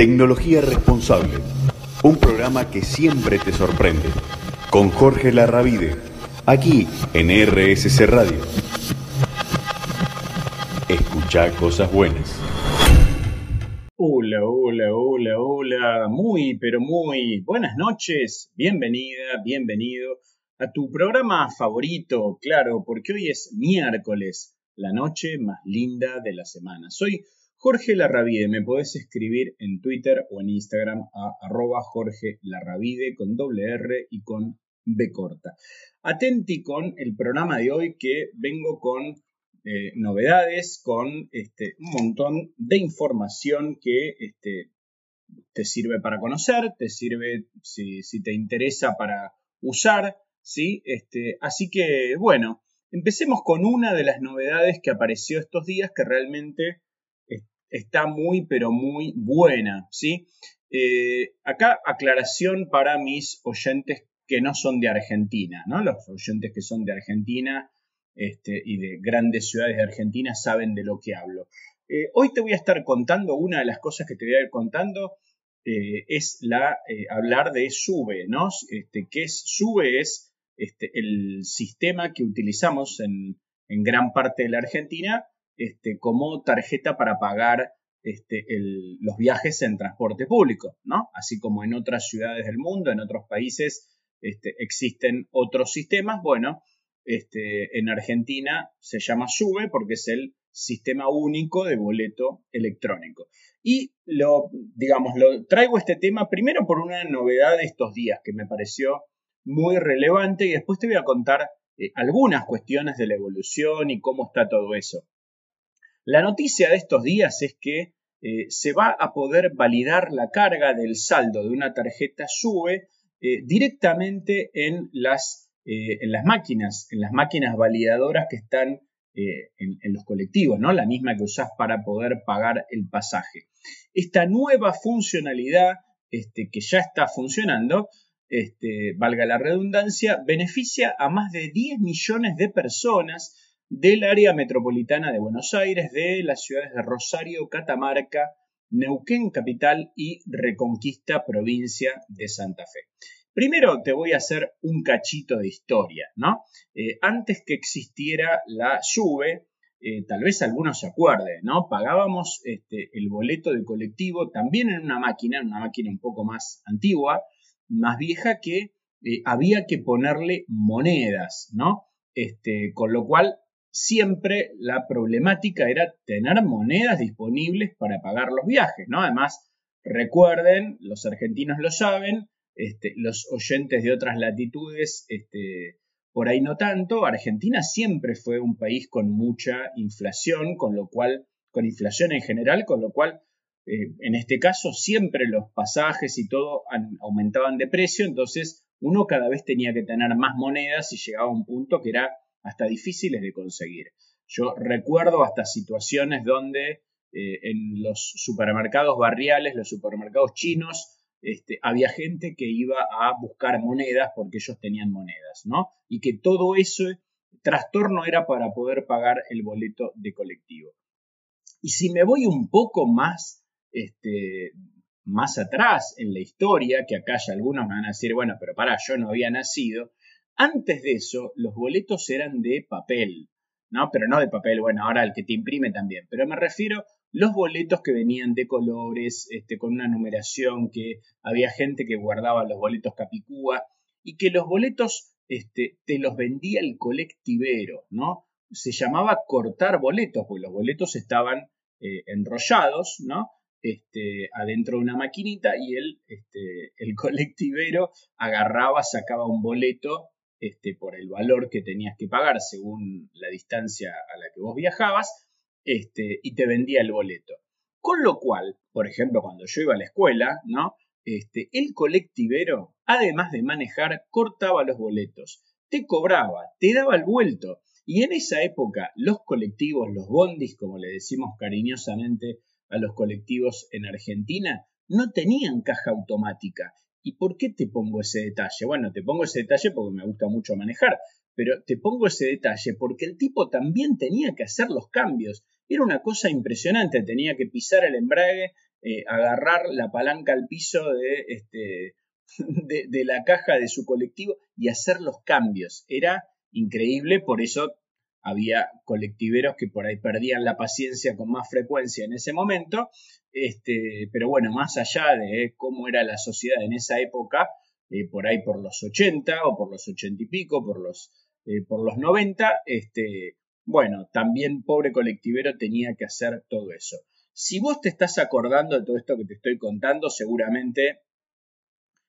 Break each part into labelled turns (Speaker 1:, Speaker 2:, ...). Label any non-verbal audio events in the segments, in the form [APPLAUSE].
Speaker 1: Tecnología Responsable, un programa que siempre te sorprende, con Jorge Larravide, aquí en RSC Radio. Escucha cosas buenas.
Speaker 2: Hola, hola, hola, hola, muy, pero muy buenas noches, bienvenida, bienvenido a tu programa favorito, claro, porque hoy es miércoles, la noche más linda de la semana. Soy Jorge Larravide, me podés escribir en Twitter o en Instagram a arroba Jorge Larravide con doble R y con B corta. Atenti con el programa de hoy que vengo con eh, novedades, con este, un montón de información que este, te sirve para conocer, te sirve si, te interesa para usar, ¿sí? Este, así que, bueno, empecemos con una de las novedades que apareció estos días que realmente está muy, pero muy buena, ¿sí? Eh, acá aclaración para mis oyentes que no son de Argentina, ¿no? Los oyentes que son de Argentina este, y de grandes ciudades de Argentina saben de lo que hablo. Eh, hoy te voy a estar contando, una de las cosas que te voy a ir contando eh, es la, hablar de SUBE, ¿no? Este, ¿Qué es SUBE? Es este, el sistema que utilizamos en, en gran parte de la Argentina este, como tarjeta para pagar este, los viajes en transporte público. Así como en otras ciudades del mundo, en otros países este, existen otros sistemas, bueno, en Argentina se llama SUBE porque es el sistema único de boleto electrónico. Y lo, digamos, traigo este tema primero por una novedad de estos días que me pareció muy relevante y después te voy a contar eh, algunas cuestiones de la evolución y cómo está todo eso. La noticia de estos días es que eh, se va a poder validar la carga del saldo de una tarjeta SUBE eh, directamente en las, eh, en las, máquinas, en las máquinas validadoras que están en, los colectivos, ¿no? La misma que usás para poder pagar el pasaje. Esta nueva funcionalidad este, que ya está funcionando, este, valga la redundancia, beneficia a más de 10 millones de personas del área metropolitana de Buenos Aires, de las ciudades de Rosario, Catamarca, Neuquén Capital y Reconquista Provincia de Santa Fe. Primero te voy a hacer un cachito de historia, ¿no? Eh, antes que existiera la SUBE, eh, tal vez algunos se acuerden, ¿no? Pagábamos este, el boleto de colectivo también en una máquina, en una máquina un poco más antigua, más vieja, que eh, había que ponerle monedas, ¿no? Este, con lo cual siempre la problemática era tener monedas disponibles para pagar los viajes, ¿no? Además, recuerden, los argentinos lo saben, este, los oyentes de otras latitudes, este, por ahí no tanto, Argentina siempre fue un país con mucha inflación, con lo cual, con inflación en general, con lo cual, eh, en este caso, siempre los pasajes y todo aumentaban de precio, entonces uno cada vez tenía que tener más monedas y llegaba a un punto que era hasta difíciles de conseguir. Yo recuerdo hasta situaciones donde eh, en los supermercados barriales, los supermercados chinos, este, había gente que iba a buscar monedas porque ellos tenían monedas, ¿no? Y que todo ese trastorno era para poder pagar el boleto de colectivo. Y si me voy un poco más, este, más atrás en la historia, que acá ya algunos me van a decir, bueno, pero para, yo no había nacido, antes de eso, los boletos eran de papel, ¿no? Pero no de papel, bueno, ahora el que te imprime también. Pero me refiero los boletos que venían de colores, este, con una numeración, que había gente que guardaba los boletos capicúa y que los boletos este, te los vendía el colectivero, ¿no? Se llamaba cortar boletos, porque los boletos estaban eh, enrollados, ¿no? Este, adentro de una maquinita y el, este, el [LAUGHS] colectivero agarraba, sacaba un boleto este, por el valor que tenías que pagar según la distancia a la que vos viajabas, este, y te vendía el boleto. Con lo cual, por ejemplo, cuando yo iba a la escuela, ¿no? Este, el colectivero, además de manejar, cortaba los boletos, te cobraba, te daba el vuelto. Y en esa época, los colectivos, los bondis, como le decimos cariñosamente a los colectivos en Argentina, no tenían caja automática ¿Y por qué te pongo ese detalle? Bueno, te pongo ese detalle porque me gusta mucho manejar, pero te pongo ese detalle porque el tipo también tenía que hacer los cambios. Era una cosa impresionante, tenía que pisar el embrague eh, agarrar la palanca al piso de, este, [LAUGHS] de, la caja de su colectivo y hacer los cambios. Era increíble, por eso había colectiveros que por ahí perdían la paciencia con más frecuencia en ese momento, este, pero bueno, más allá de cómo era la sociedad en esa época, eh, por ahí por los 80 o por los 80 y pico, por los, eh, por los 90, este, bueno, también pobre colectivero tenía que hacer todo eso. Si vos te estás acordando de todo esto que te estoy contando, seguramente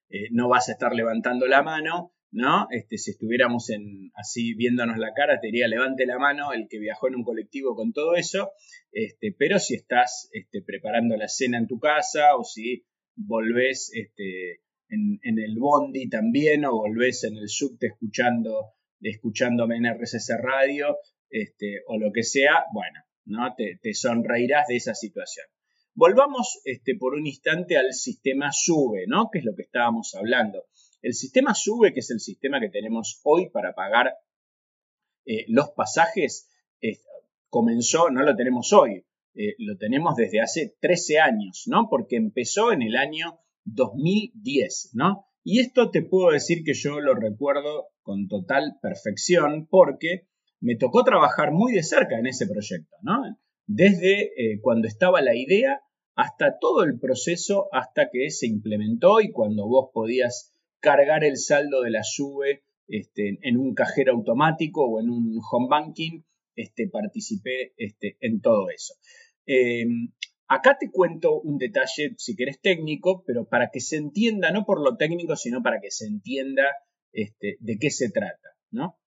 Speaker 2: eh, no vas a estar levantando la mano, ¿no? Este, si estuviéramos en, así viéndonos la cara, te diría levante la mano el que viajó en un colectivo con todo eso, este, pero si estás este, preparando la cena en tu casa o si volvés este, en, el bondi también o volvés en el subte escuchando, escuchándome en Radio este, o lo que sea, bueno, ¿no? Te, te sonreirás de esa situación. Volvamos este, por un instante al sistema SUBE, ¿no? Que es lo que estábamos hablando. El sistema SUBE, que es el sistema que tenemos hoy para pagar eh, los pasajes, comenzó, no lo tenemos hoy, eh, lo tenemos desde hace 13 años, ¿no? Porque empezó en el año 2010, ¿no? Y esto te puedo decir que yo lo recuerdo con total perfección porque me tocó trabajar muy de cerca en ese proyecto, ¿no? desde eh, cuando estaba la idea hasta todo el proceso hasta que se implementó y cuando vos podías cargar el saldo de la SUBE este, en un cajero automático o en un home banking, este, participé este, en todo eso. Em, acá te cuento un detalle, si querés técnico, pero para que se entienda, no por lo técnico, sino para que se entienda este, de qué se trata, ¿no?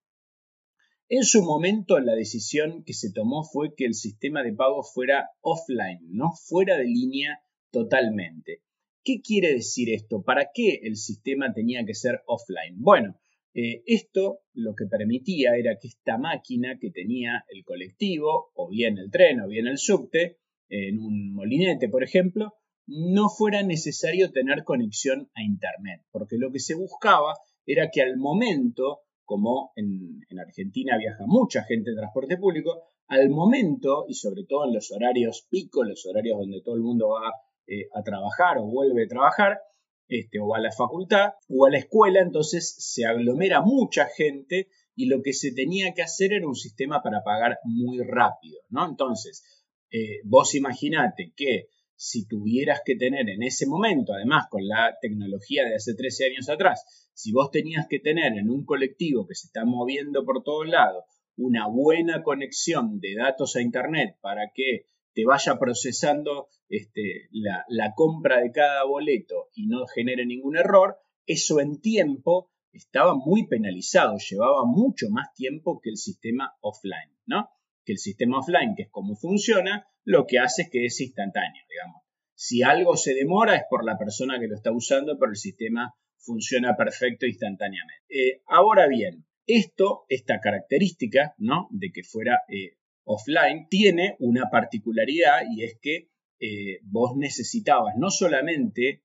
Speaker 2: En su momento la decisión que se tomó fue que el sistema de pago fuera offline, no fuera de línea totalmente. ¿Qué quiere decir esto? ¿Para qué el sistema tenía que ser offline? Bueno, eh, esto lo que permitía era que esta máquina que tenía el colectivo, o bien el tren, o bien el subte, en un molinete, por ejemplo, no fuera necesario tener conexión a Internet, porque lo que se buscaba era que al momento como en, Argentina viaja mucha gente en transporte público, al momento, y sobre todo en los horarios pico, los horarios donde todo el mundo va eh, a trabajar o vuelve a trabajar, este, o a la facultad o a la escuela, entonces se aglomera mucha gente y lo que se tenía que hacer era un sistema para pagar muy rápido, ¿no? Entonces, eh, vos imaginate que si tuvieras que tener en ese momento, además con la tecnología de hace 13 años atrás, si vos tenías que tener en un colectivo que se está moviendo por todos lados una buena conexión de datos a Internet para que te vaya procesando este, la, compra de cada boleto y no genere ningún error, eso en tiempo estaba muy penalizado, llevaba mucho más tiempo que el sistema offline, ¿no? Que el sistema offline, que es como funciona, lo que hace es que es instantáneo, digamos. Si algo se demora es por la persona que lo está usando, pero el sistema funciona perfecto instantáneamente. Eh, ahora bien, esto, esta característica, ¿no? De que fuera eh, offline, tiene una particularidad y es que eh, vos necesitabas no solamente,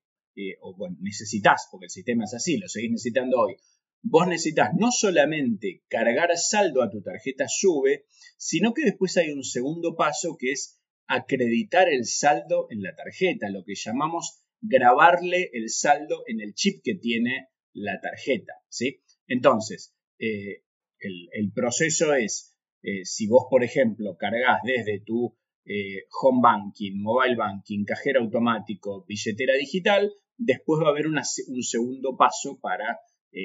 Speaker 2: o bueno, necesitas, porque el sistema es así, lo seguís necesitando hoy, vos necesitas no solamente cargar saldo a tu tarjeta SUBE, sino que después hay un segundo paso que es acreditar el saldo en la tarjeta, lo que llamamos grabarle el saldo en el chip que tiene la tarjeta. ¿sí? Entonces, eh, el, proceso es, eh, si vos, por ejemplo, cargas desde tu eh, home banking, mobile banking, cajero automático, billetera digital, después va a haber un segundo paso para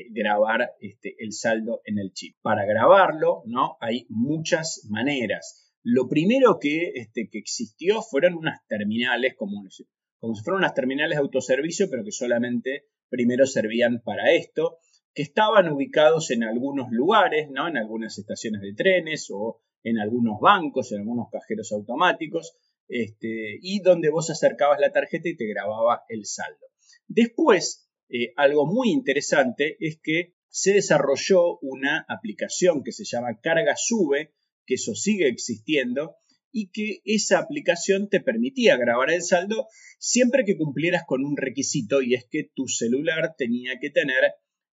Speaker 2: grabar este, el saldo en el chip. Para grabarlo, ¿no? Hay muchas maneras. Lo primero que, este, que existió fueron unas terminales comunes como si fueran unas terminales de autoservicio, pero que solamente primero servían para esto, que estaban ubicados en algunos lugares, ¿no? En algunas estaciones de trenes o en algunos bancos, en algunos cajeros automáticos, este, y donde vos acercabas la tarjeta y te grababa el saldo. Después, eh, algo muy interesante es que se desarrolló una aplicación que se llama Carga Sube, que eso sigue existiendo, y que esa aplicación te permitía grabar el saldo siempre que cumplieras con un requisito y es que tu celular tenía que tener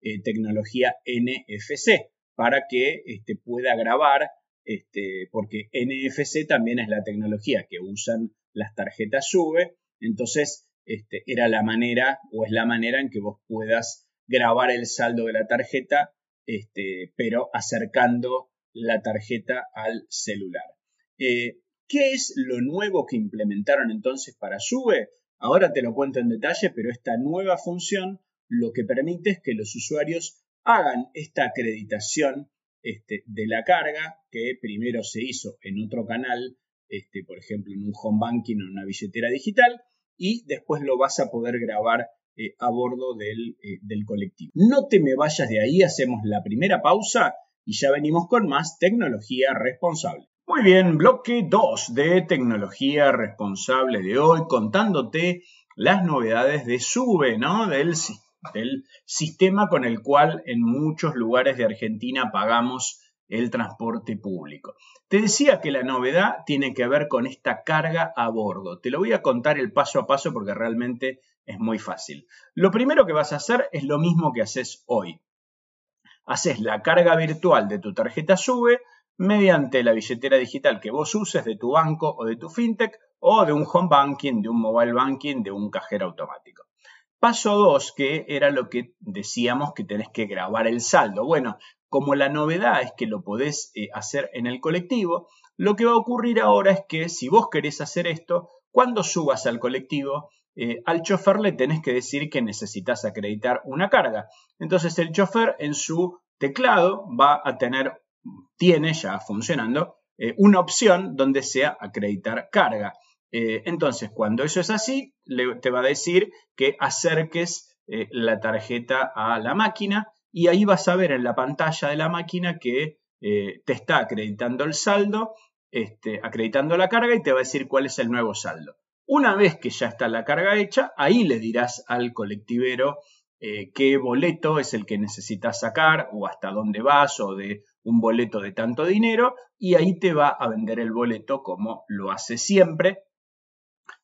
Speaker 2: eh, tecnología NFC para que este, pueda grabar, este, porque NFC también es la tecnología que usan las tarjetas SUBE Entonces, este, era la manera o es la manera en que vos puedas grabar el saldo de la tarjeta, este, pero acercando la tarjeta al celular. Eh, ¿Qué es lo nuevo que implementaron entonces para Sube? Ahora te lo cuento en detalle, pero esta nueva función lo que permite es que los usuarios hagan esta acreditación este, de la carga que primero se hizo en otro canal, este, por ejemplo en un home banking o en una billetera digital, y después lo vas a poder grabar eh, a bordo del, eh, del colectivo. No te me vayas de ahí, hacemos la primera pausa y ya venimos con más tecnología responsable. Muy bien, bloque 2 de tecnología responsable de hoy, contándote las novedades de SUBE, ¿no? Del, del sistema con el cual en muchos lugares de Argentina pagamos el transporte público. Te decía que la novedad tiene que ver con esta carga a bordo. Te lo voy a contar el paso a paso porque realmente es muy fácil. Lo primero que vas a hacer es lo mismo que haces hoy. Haces la carga virtual de tu tarjeta SUBE mediante la billetera digital que vos uses de tu banco o de tu fintech o de un home banking, de un mobile banking, de un cajero automático. Paso 2, que era lo que decíamos que tenés que grabar el saldo. Bueno, como la novedad es que lo podés eh, hacer en el colectivo, lo que va a ocurrir ahora es que si vos querés hacer esto, cuando subas al colectivo, eh, al chofer le tenés que decir que necesitas acreditar una carga. Entonces el chofer en su teclado va a tener tiene ya funcionando eh, una opción donde sea acreditar carga. Eh, entonces, cuando eso es así, te va a decir que acerques eh, la tarjeta a la máquina y ahí vas a ver en la pantalla de la máquina que te está acreditando el saldo, este, acreditando la carga y te va a decir cuál es el nuevo saldo. Una vez que ya está la carga hecha, ahí le dirás al colectivero qué boleto es el que necesitas sacar o hasta dónde vas o de un boleto de tanto dinero y ahí te va a vender el boleto como lo hace siempre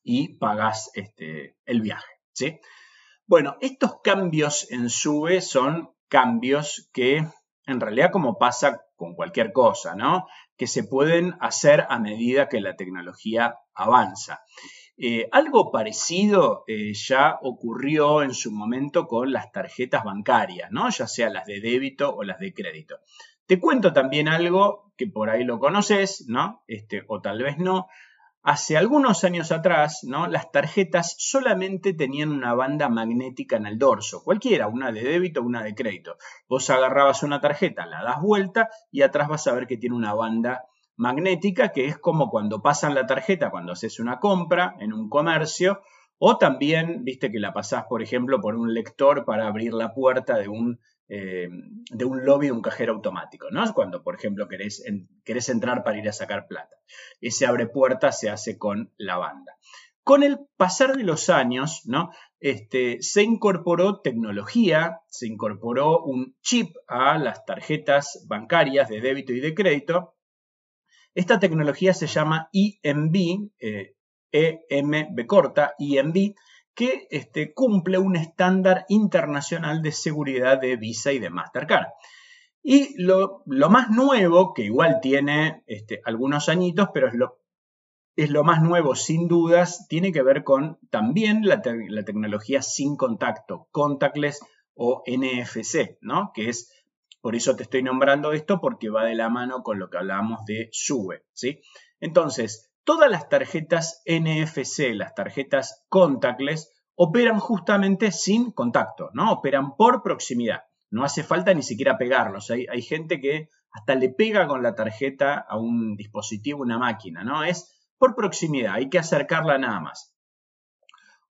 Speaker 2: y pagas este, el viaje. ¿sí? Bueno, estos cambios en SUBE son cambios que en realidad como pasa con cualquier cosa, ¿no? Que se pueden hacer a medida que la tecnología avanza. Eh, algo parecido eh, ya ocurrió en su momento con las tarjetas bancarias, ¿no? Ya sea las de débito o las de crédito. Te cuento también algo que por ahí lo conoces, ¿no? Este, o tal vez no. Hace algunos años atrás, ¿no? Las tarjetas solamente tenían una banda magnética en el dorso, cualquiera, una de débito o una de crédito. Vos agarrabas una tarjeta, la das vuelta y atrás vas a ver que tiene una banda magnética que es como cuando pasan la tarjeta cuando haces una compra en un comercio o también, viste que la pasás, por ejemplo, por un lector para abrir la puerta de un eh, de un lobby de un cajero automático, ¿no? Cuando, por ejemplo, querés, querés, entrar para ir a sacar plata. Ese abre puertas se hace con la banda. Con el pasar de los años, ¿no? Este, se incorporó tecnología, se incorporó un chip a las tarjetas bancarias de débito y de crédito. Esta tecnología se llama EMB, eh, EMB corta, EMB, que este, cumple un estándar internacional de seguridad de Visa y de Mastercard. Y lo, más nuevo, que igual tiene este, algunos añitos, pero es lo, es lo, más nuevo sin dudas, tiene que ver con también la, tecnología sin contacto, contactless o NFC, ¿no? Que es, por eso te estoy nombrando esto, porque va de la mano con lo que hablábamos de SUBE, ¿sí? Entonces, Todas las tarjetas NFC, las tarjetas contactless, operan justamente sin contacto, ¿no? Operan por proximidad. No hace falta ni siquiera pegarlos. Hay, gente que hasta le pega con la tarjeta a un dispositivo, una máquina, ¿no? Es por proximidad, hay que acercarla nada más.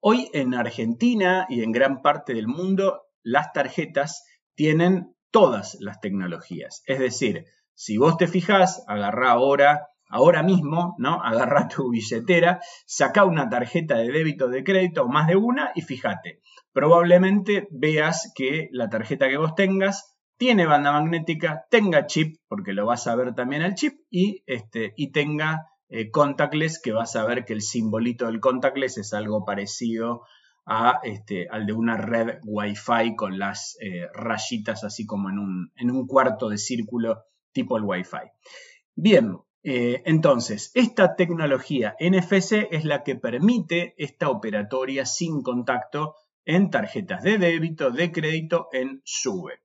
Speaker 2: Hoy en Argentina y en gran parte del mundo, las tarjetas tienen todas las tecnologías. Es decir, si vos te fijás, agarrá ahora ahora mismo, ¿no? Agarra tu billetera, saca una tarjeta de débito de crédito o más de una y fíjate, probablemente veas que la tarjeta que vos tengas tiene banda magnética, tenga chip, porque lo vas a ver también el chip, y, este, y tenga eh, contactless, que vas a ver que el simbolito del contactless es algo parecido a, este, al de una red Wi-Fi con las eh, rayitas así como en un, en un cuarto de círculo tipo el Wi-Fi. Bien, Eh, entonces, esta tecnología NFC es la que permite esta operatoria sin contacto en tarjetas de débito, de crédito, en SUBE.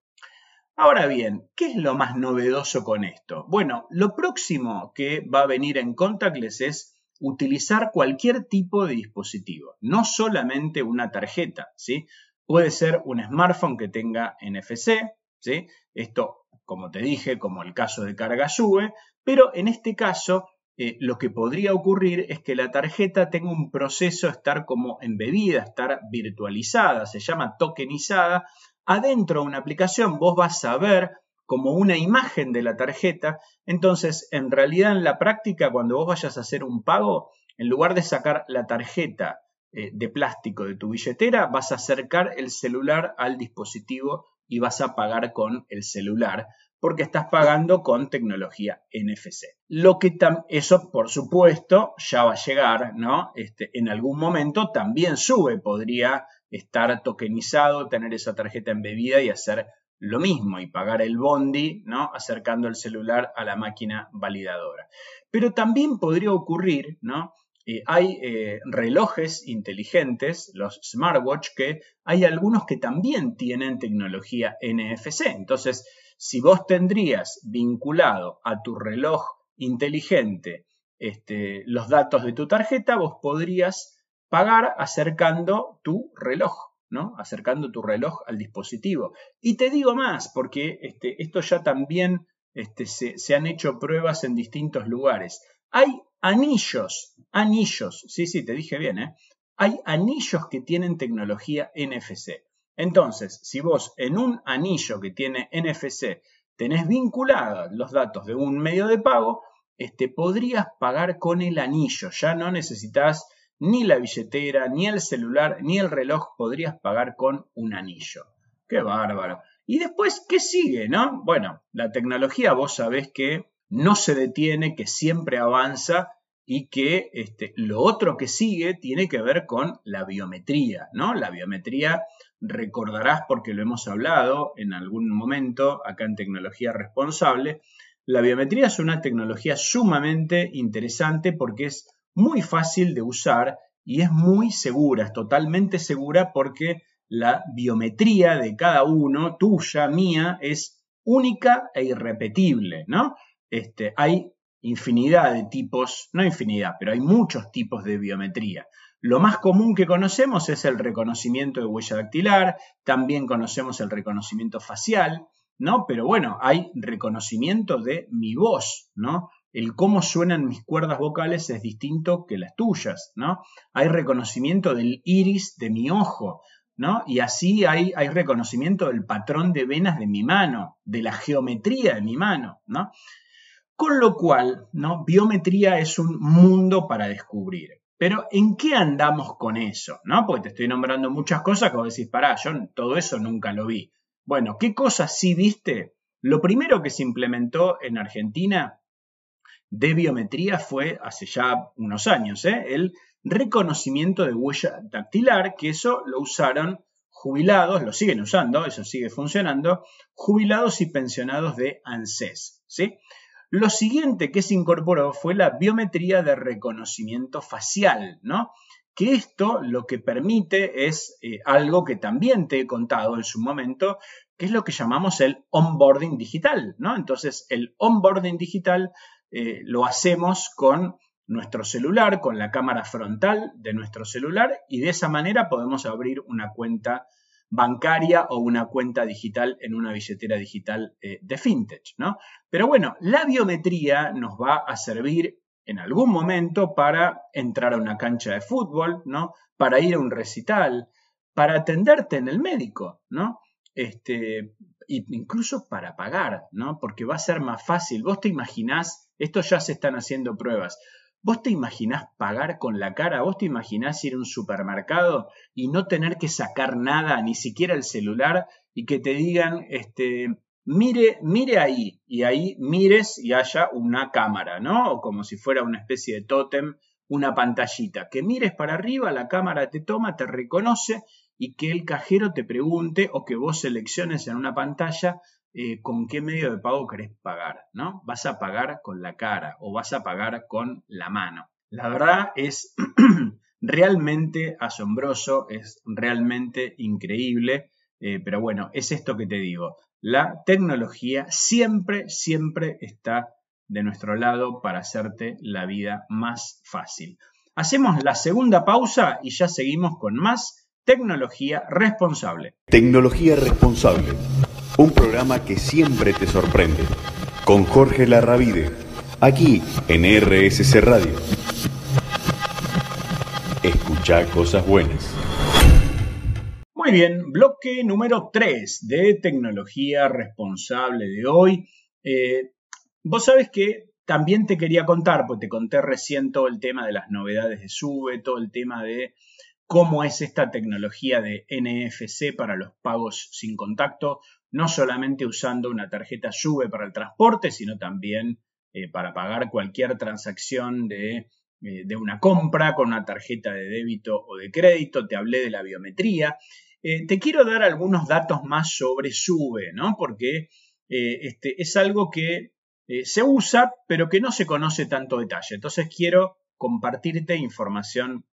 Speaker 2: Ahora bien, ¿qué es lo más novedoso con esto? Bueno, lo próximo que va a venir en contactless es utilizar cualquier tipo de dispositivo, no solamente una tarjeta, ¿sí? Puede ser un smartphone que tenga NFC, ¿sí? Esto, como te dije, como el caso de carga sube, pero en este caso eh, lo que podría ocurrir es que la tarjeta tenga un proceso, estar como embebida, estar virtualizada, se llama tokenizada, adentro de una aplicación vos vas a ver como una imagen de la tarjeta, entonces en realidad en la práctica cuando vos vayas a hacer un pago, en lugar de sacar la tarjeta eh, de plástico de tu billetera, vas a acercar el celular al dispositivo y vas a pagar con el celular porque estás pagando con tecnología NFC. Lo que eso, por supuesto, ya va a llegar, ¿no? Este, en algún momento también sube, podría estar tokenizado, tener esa tarjeta embebida y hacer lo mismo y pagar el bondi, ¿no? Acercando el celular a la máquina validadora. Pero también podría ocurrir, ¿no? Eh, hay eh, relojes inteligentes, los smartwatch, que hay algunos que también tienen tecnología NFC. Entonces, si vos tendrías vinculado a tu reloj inteligente este, los datos de tu tarjeta, vos podrías pagar acercando tu reloj. ¿no? Acercando tu reloj al dispositivo. Y te digo más, porque este, esto ya también este, se, han hecho pruebas en distintos lugares. Hay anillos, anillos, sí, sí, te dije bien, ¿eh? Hay anillos que tienen tecnología NFC. Entonces, si vos en un anillo que tiene NFC tenés vinculados los datos de un medio de pago, este, podrías pagar con el anillo. Ya no necesitas ni la billetera, ni el celular, ni el reloj podrías pagar con un anillo. Qué bárbaro. Y después, ¿qué sigue, no? Bueno, la tecnología vos sabés que no se detiene, que siempre avanza y que este, lo otro que sigue tiene que ver con la biometría, ¿no? La biometría, recordarás porque lo hemos hablado en algún momento acá en Tecnología Responsable, la biometría es una tecnología sumamente interesante porque es muy fácil de usar y es muy segura, es totalmente segura porque la biometría de cada uno, tuya, mía, es única e irrepetible, ¿no? Este, hay infinidad de tipos, no infinidad, pero hay muchos tipos de biometría. Lo más común que conocemos es el reconocimiento de huella dactilar, también conocemos el reconocimiento facial, ¿no? Pero bueno, hay reconocimiento de mi voz, ¿no? el cómo suenan mis cuerdas vocales es distinto que las tuyas, ¿no? Hay reconocimiento del iris de mi ojo, ¿no? Y así hay, hay reconocimiento del patrón de venas de mi mano, de la geometría de mi mano, ¿no? Con lo cual, ¿no? Biometría es un mundo para descubrir. Pero ¿en qué andamos con eso? ¿No? Porque te estoy nombrando muchas cosas que vos decís, pará, yo todo eso nunca lo vi. Bueno, ¿qué cosas sí viste? Lo primero que se implementó en Argentina de biometría fue hace ya unos años, ¿eh? el reconocimiento de huella dactilar, que eso lo usaron jubilados, lo siguen usando, eso sigue funcionando, jubilados y pensionados de ANSES. ¿sí? Lo siguiente que se incorporó fue la biometría de reconocimiento facial, ¿no? que esto lo que permite es eh, algo que también te he contado en su momento, que es lo que llamamos el onboarding digital, ¿no? Entonces, el onboarding digital eh, lo hacemos con nuestro celular, con la cámara frontal de nuestro celular y de esa manera podemos abrir una cuenta bancaria o una cuenta digital en una billetera digital eh, de fintech, ¿no? Pero bueno, la biometría nos va a servir en algún momento para entrar a una cancha de fútbol, ¿no? Para ir a un recital, para atenderte en el médico, ¿no? Este, incluso para pagar, ¿no? Porque va a ser más fácil. Vos te imaginás, esto ya se están haciendo pruebas. ¿Vos te imaginás pagar con la cara? ¿Vos te imaginás ir a un supermercado y no tener que sacar nada, ni siquiera el celular, y que te digan, este, mire, mire ahí, y ahí mires y haya una cámara, ¿no? O como si fuera una especie de tótem, una pantallita. Que mires para arriba, la cámara te toma, te reconoce y que el cajero te pregunte o que vos selecciones en una pantalla eh, con qué medio de pago querés pagar, ¿no? ¿Vas a pagar con la cara o vas a pagar con la mano? La verdad es [CLEARS THROAT] realmente asombroso, es realmente increíble, eh, pero bueno, es esto que te digo. La tecnología siempre, siempre está de nuestro lado para hacerte la vida más fácil. Hacemos la segunda pausa y ya seguimos con más tecnología responsable.
Speaker 1: Tecnología responsable, un programa que siempre te sorprende. Con Jorge Larravide, aquí en RSC Radio. Escucha cosas buenas.
Speaker 2: Muy bien, bloque número 3 de tecnología responsable de hoy. Eh, vos sabés que también te quería contar, pues te conté recién todo el tema de las novedades de SUBE, todo el tema de cómo es esta tecnología de NFC para los pagos sin contacto, no solamente usando una tarjeta SUBE para el transporte, sino también eh, para pagar cualquier transacción de, eh, de, una compra con una tarjeta de débito o de crédito. Te hablé de la biometría. Eh, te quiero dar algunos datos más sobre SUBE, ¿no? Porque este, es algo que se usa, pero que no se conoce tanto detalle. Entonces quiero compartirte información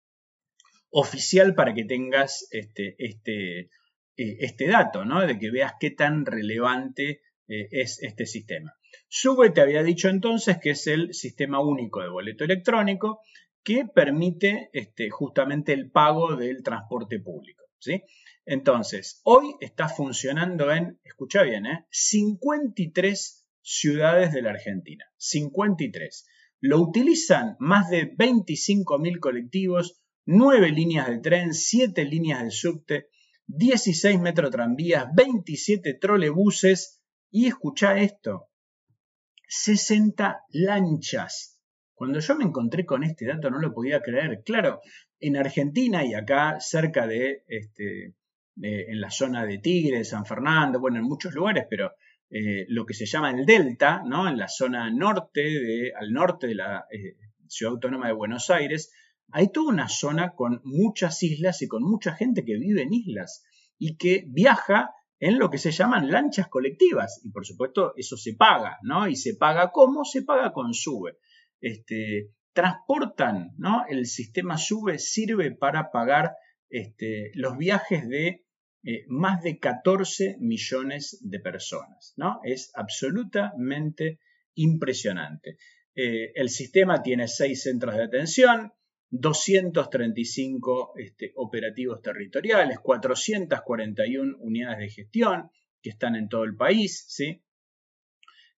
Speaker 2: oficial para que tengas este, este, eh, este dato, ¿no? De que veas qué tan relevante eh, es este sistema. SUBE te había dicho entonces que es el sistema único de boleto electrónico que permite este, justamente el pago del transporte público. ¿sí? Entonces, hoy está funcionando en, escucha bien, ¿eh? 53 ciudades de la Argentina, 53. Lo utilizan más de 25.000 colectivos, 9 líneas de tren, 7 líneas de subte, 16 tranvías, 27 trolebuses y escucha esto, 60 lanchas. Cuando yo me encontré con este dato no lo podía creer. Claro, en Argentina y acá cerca de, este, en la zona de Tigre, San Fernando, bueno, en muchos lugares, pero eh, lo que se llama el Delta, ¿no? en la zona norte, de, al norte de la eh, Ciudad Autónoma de Buenos Aires, hay toda una zona con muchas islas y con mucha gente que vive en islas y que viaja en lo que se llaman lanchas colectivas. Y por supuesto eso se paga, ¿no? Y se paga ¿cómo? Se paga con SUBE. Este, transportan, ¿no? El sistema SUBE sirve para pagar este, los viajes de eh, más de 14 millones de personas. ¿no? Es absolutamente impresionante. Eh, el sistema tiene seis centros de atención, 235 este, operativos territoriales, 441 unidades de gestión que están en todo el país, ¿sí?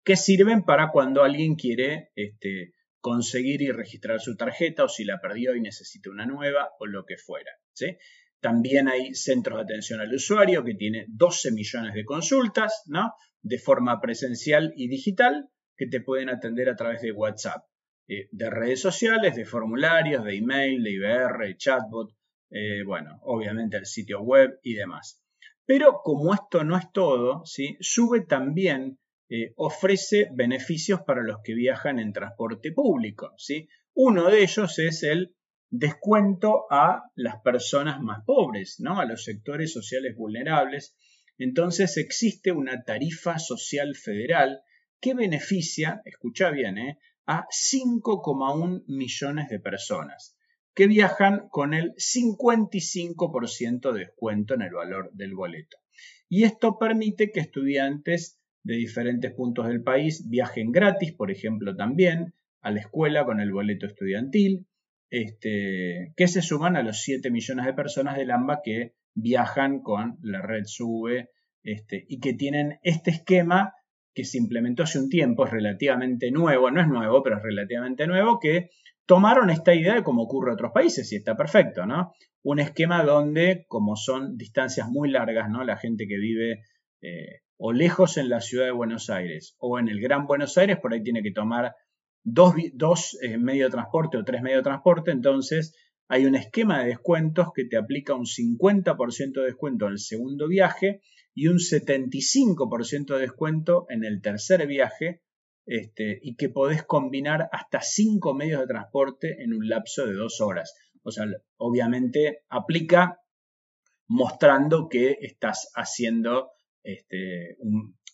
Speaker 2: que sirven para cuando alguien quiere este, conseguir y registrar su tarjeta o si la perdió y necesita una nueva o lo que fuera. También hay centros de atención al usuario que tiene 12 millones de consultas, ¿no? De forma presencial y digital que te pueden atender a través de WhatsApp, eh, de redes sociales, de formularios, de email, de IBR, chatbot, eh, bueno, obviamente el sitio web y demás. Pero como esto no es todo, ¿sí? Sube también eh, ofrece beneficios para los que viajan en transporte público. ¿sí? Uno de ellos es el descuento a las personas más pobres, ¿no? a los sectores sociales vulnerables. Entonces existe una tarifa social federal que beneficia, escucha bien, ¿eh? A 5,1 millones de personas que viajan con el 55% de descuento en el valor del boleto. Y esto permite que estudiantes de diferentes puntos del país viajen gratis, por ejemplo, también a la escuela con el boleto estudiantil, este, que se suman a los 7 millones de personas del AMBA que viajan con la red SUBE este, y que tienen este esquema que se implementó hace un tiempo, es relativamente nuevo, no es nuevo, pero es relativamente nuevo, que tomaron esta idea de cómo ocurre en otros países y está perfecto, ¿no? Un esquema donde, como son distancias muy largas, ¿no? La gente que vive eh, o lejos en la ciudad de Buenos Aires o en el Gran Buenos Aires, por ahí tiene que tomar dos, eh, medios de transporte o tres medios de transporte, entonces hay un esquema de descuentos que te aplica un 50% de descuento en el segundo viaje y un 75% de descuento en el tercer viaje este, y que podés combinar hasta cinco medios de transporte en un lapso de dos horas. O sea, obviamente aplica mostrando que estás haciendo este,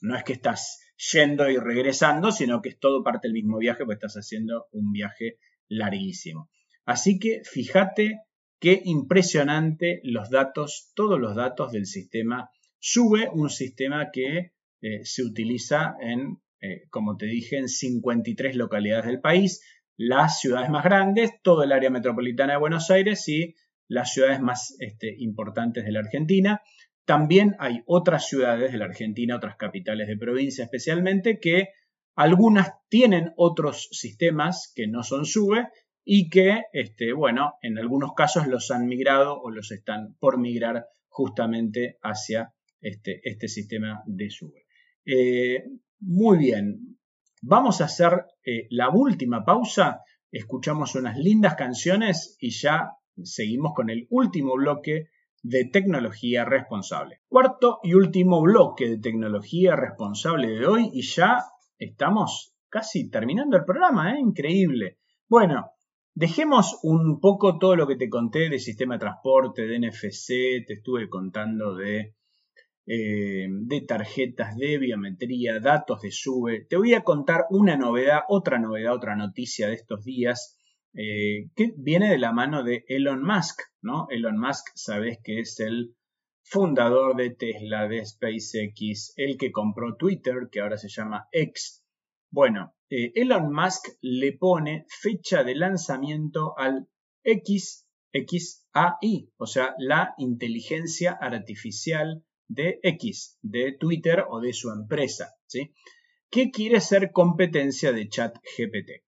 Speaker 2: no es que estás yendo y regresando, sino que es todo parte del mismo viaje, porque estás haciendo un viaje larguísimo. Así que fíjate qué impresionante los datos, todos los datos del sistema sube, un sistema que eh, se utiliza en, eh, como te dije, en 53 localidades del país, las ciudades más grandes, todo el área metropolitana de Buenos Aires y las ciudades más este, importantes de la Argentina. También hay otras ciudades de la Argentina, otras capitales de provincia especialmente, que algunas tienen otros sistemas que no son SUBE y que, este, bueno, en algunos casos los han migrado o los están por migrar justamente hacia este, este sistema de SUBE. Eh, muy bien, vamos a hacer eh, la última pausa, escuchamos unas lindas canciones y ya seguimos con el último bloque de tecnología responsable. Cuarto y último bloque de tecnología responsable de hoy y ya estamos casi terminando el programa, ¿eh? increíble. Bueno, dejemos un poco todo lo que te conté de sistema de transporte, de NFC, te estuve contando de, eh, de tarjetas de biometría, datos de SUBE. Te voy a contar una novedad, otra novedad, otra noticia de estos días eh, que viene de la mano de Elon Musk, ¿no? Elon Musk, sabes que es el fundador de Tesla, de SpaceX, el que compró Twitter, que ahora se llama X. Bueno, eh, Elon Musk le pone fecha de lanzamiento al X, XAI, o sea, la inteligencia artificial de X, de Twitter o de su empresa, ¿sí? ¿Qué quiere ser competencia de ChatGPT?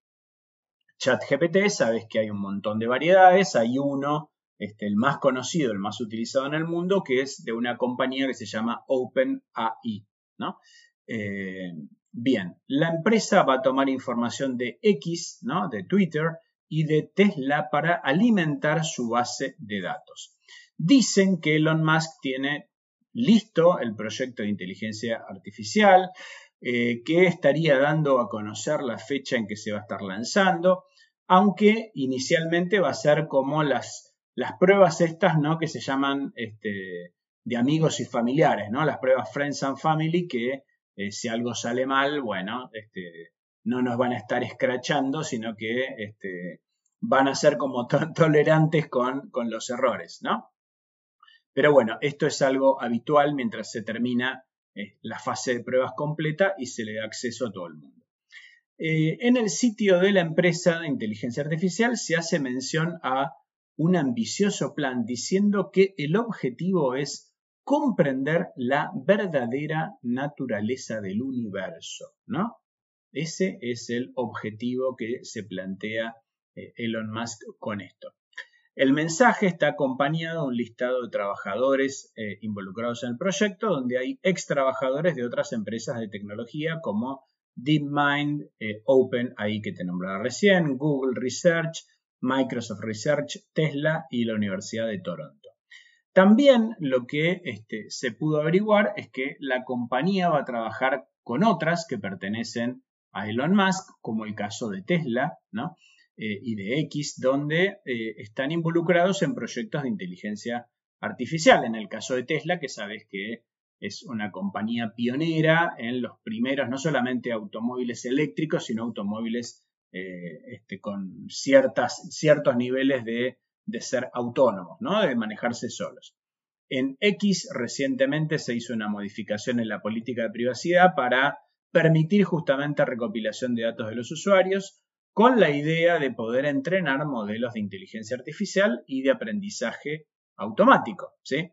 Speaker 2: ChatGPT, sabes que hay un montón de variedades, hay uno, este, el más conocido, el más utilizado en el mundo, que es de una compañía que se llama OpenAI, ¿no? Eh, bien, la empresa va a tomar información de X, ¿no? De Twitter y de Tesla para alimentar su base de datos. Dicen que Elon Musk tiene listo el proyecto de inteligencia artificial, eh, que estaría dando a conocer la fecha en que se va a estar lanzando, aunque inicialmente va a ser como las, las pruebas estas, ¿no? Que se llaman este, de amigos y familiares, ¿no? Las pruebas Friends and Family, que eh, si algo sale mal, bueno, este, no nos van a estar escrachando, sino que este, van a ser como [LAUGHS] tolerantes con, los errores, ¿no? Pero bueno, esto es algo habitual mientras se termina la fase de pruebas completa y se le da acceso a todo el mundo. Eh, en el sitio de la empresa de inteligencia artificial se hace mención a un ambicioso plan diciendo que el objetivo es comprender la verdadera naturaleza del universo, ¿no? Ese es el objetivo que se plantea eh, Elon Musk con esto. El mensaje está acompañado de un listado de trabajadores eh, involucrados en el proyecto, donde hay ex trabajadores de otras empresas de tecnología como DeepMind, eh, Open, ahí que te nombraba recién, Google Research, Microsoft Research, Tesla y la Universidad de Toronto. También lo que este, se pudo averiguar es que la compañía va a trabajar con otras que pertenecen a Elon Musk, como el caso de Tesla. Eh, y de X, donde eh, están involucrados en proyectos de inteligencia artificial. En el caso de Tesla, que sabes que es una compañía pionera en los primeros, no solamente automóviles eléctricos, sino automóviles eh, este, con ciertos niveles de, de ser autónomos, ¿no? de manejarse solos. En X recientemente se hizo una modificación en la política de privacidad para permitir justamente recopilación de datos de los usuarios, con la idea de poder entrenar modelos de inteligencia artificial y de aprendizaje automático. ¿sí?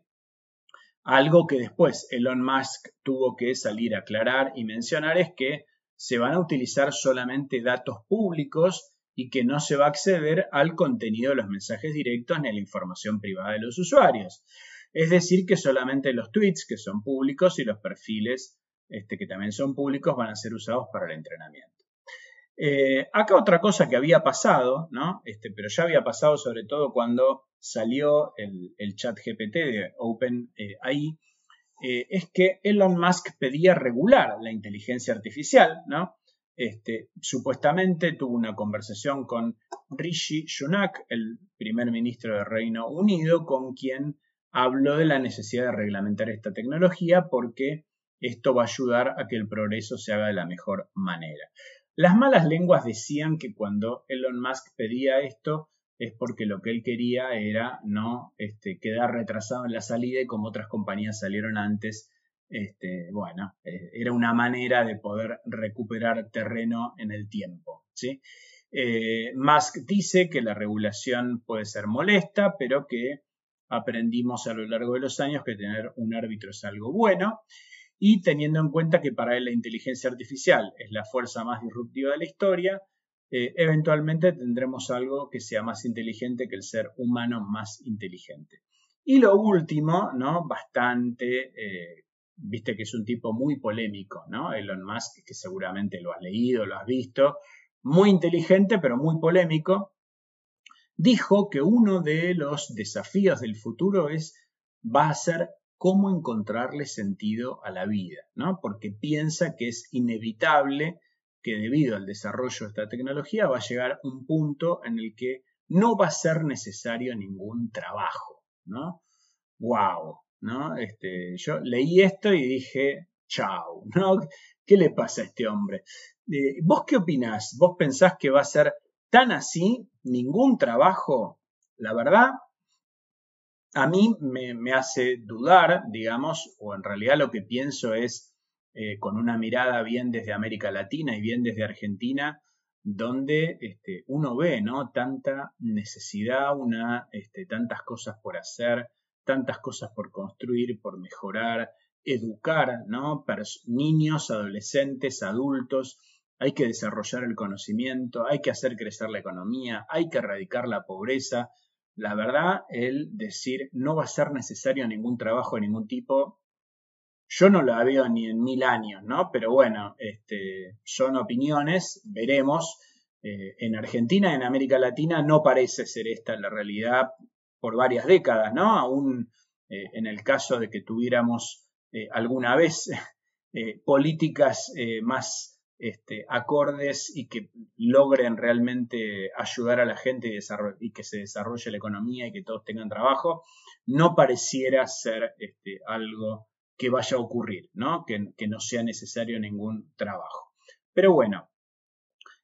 Speaker 2: Algo que después Elon Musk tuvo que salir a aclarar y mencionar es que se van a utilizar solamente datos públicos y que no se va a acceder al contenido de los mensajes directos ni a la información privada de los usuarios. Es decir, que solamente los tweets que son públicos y los perfiles este, que también son públicos van a ser usados para el entrenamiento. Eh, acá otra cosa que había pasado, ¿no? Este, pero ya había pasado sobre todo cuando salió el, chat GPT de OpenAI, eh, es que Elon Musk pedía regular la inteligencia artificial, ¿no? Este, supuestamente tuvo una conversación con Rishi Sunak, el primer ministro del Reino Unido, con quien habló de la necesidad de reglamentar esta tecnología porque esto va a ayudar a que el progreso se haga de la mejor manera. Las malas lenguas decían que cuando Elon Musk pedía esto es porque lo que él quería era no este, quedar retrasado en la salida y como otras compañías salieron antes, este, bueno, eh, era una manera de poder recuperar terreno en el tiempo. ¿sí? Eh, Musk dice que la regulación puede ser molesta, pero que aprendimos a lo largo de los años que tener un árbitro es algo bueno y teniendo en cuenta que para él la inteligencia artificial es la fuerza más disruptiva de la historia, eh, eventualmente tendremos algo que sea más inteligente que el ser humano más inteligente. Y lo último, ¿no? Bastante, viste que es un tipo muy polémico, ¿no? Elon Musk, que seguramente lo has leído, lo has visto, muy inteligente, pero muy polémico, dijo que uno de los desafíos del futuro es, va a ser cómo encontrarle sentido a la vida, ¿no? Porque piensa que es inevitable que debido al desarrollo de esta tecnología va a llegar un punto en el que no va a ser necesario ningún trabajo, ¿no? ¡Wow! ¿No? Este, yo leí esto y dije, chao, [LAUGHS] ¿no? ¿Qué le pasa a este hombre? Eh, ¿Vos qué opinás? ¿Vos pensás que va a ser tan así, ningún trabajo? La verdad, a mí me, hace dudar, digamos, o en realidad lo que pienso es, eh, con una mirada bien desde América Latina y bien desde Argentina, donde este, uno ve, ¿no? Tanta necesidad, una, este, tantas cosas por hacer, tantas cosas por construir, por mejorar, educar, ¿no? niños, adolescentes, adultos, hay que desarrollar el conocimiento, hay que hacer crecer la economía, hay que erradicar la pobreza. La verdad, el decir no va a ser necesario ningún trabajo de ningún tipo, yo no la veo ni en mil años, ¿no? Pero bueno, este, son opiniones, veremos. Eh, en Argentina, en América Latina, no parece ser esta la realidad por varias décadas, ¿no? Aún eh, en el caso de que tuviéramos eh, alguna vez [LAUGHS] políticas más este, acordes y que logren realmente ayudar a la gente y, que se desarrolle la economía y que todos tengan trabajo, no pareciera ser este, algo que vaya a ocurrir, ¿no? Que, no sea necesario ningún trabajo. Pero bueno,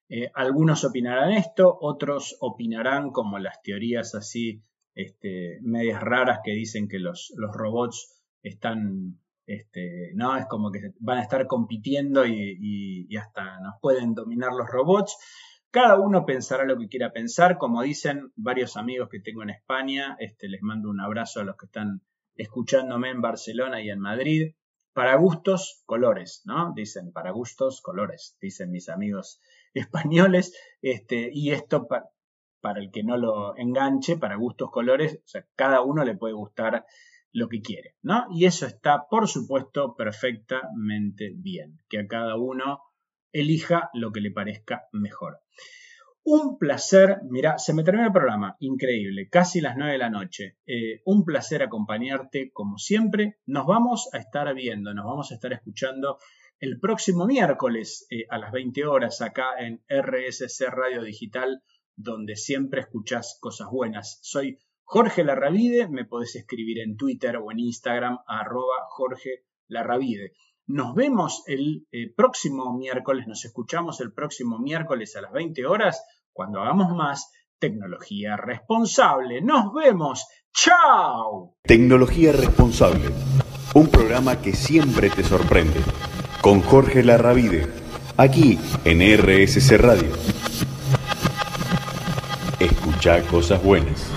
Speaker 2: eh, algunos opinarán esto, otros opinarán como las teorías así este, medias raras que dicen que los, los robots están este, ¿no? Es como que van a estar compitiendo y, hasta nos pueden dominar los robots. Cada uno pensará lo que quiera pensar. Como dicen varios amigos que tengo en España, este, les mando un abrazo a los que están escuchándome en Barcelona y en Madrid. Para gustos, colores, ¿no? Dicen, para gustos, colores, dicen mis amigos españoles. Este, y esto, para el que no lo enganche, para gustos, colores, o sea, cada uno le puede gustar lo que quiere, ¿no? Y eso está, por supuesto, perfectamente bien, que a cada uno elija lo que le parezca mejor. Un placer, mira, se me termina el programa, increíble, casi las 9 de la noche. Eh, un placer acompañarte como siempre. Nos vamos a estar viendo, nos vamos a estar escuchando el próximo miércoles eh, a las 20 horas acá en RSC Radio Digital, donde siempre escuchas cosas buenas. Soy Jorge Larravide, me podés escribir en Twitter o en Instagram, arroba Jorge Larravide. Nos vemos el eh, próximo miércoles, nos escuchamos el próximo miércoles a las 20 horas cuando hagamos más tecnología responsable. Nos vemos. ¡Chao!
Speaker 1: Tecnología responsable. Un programa que siempre te sorprende. Con Jorge Larravide. Aquí en RSC Radio. Escucha cosas buenas.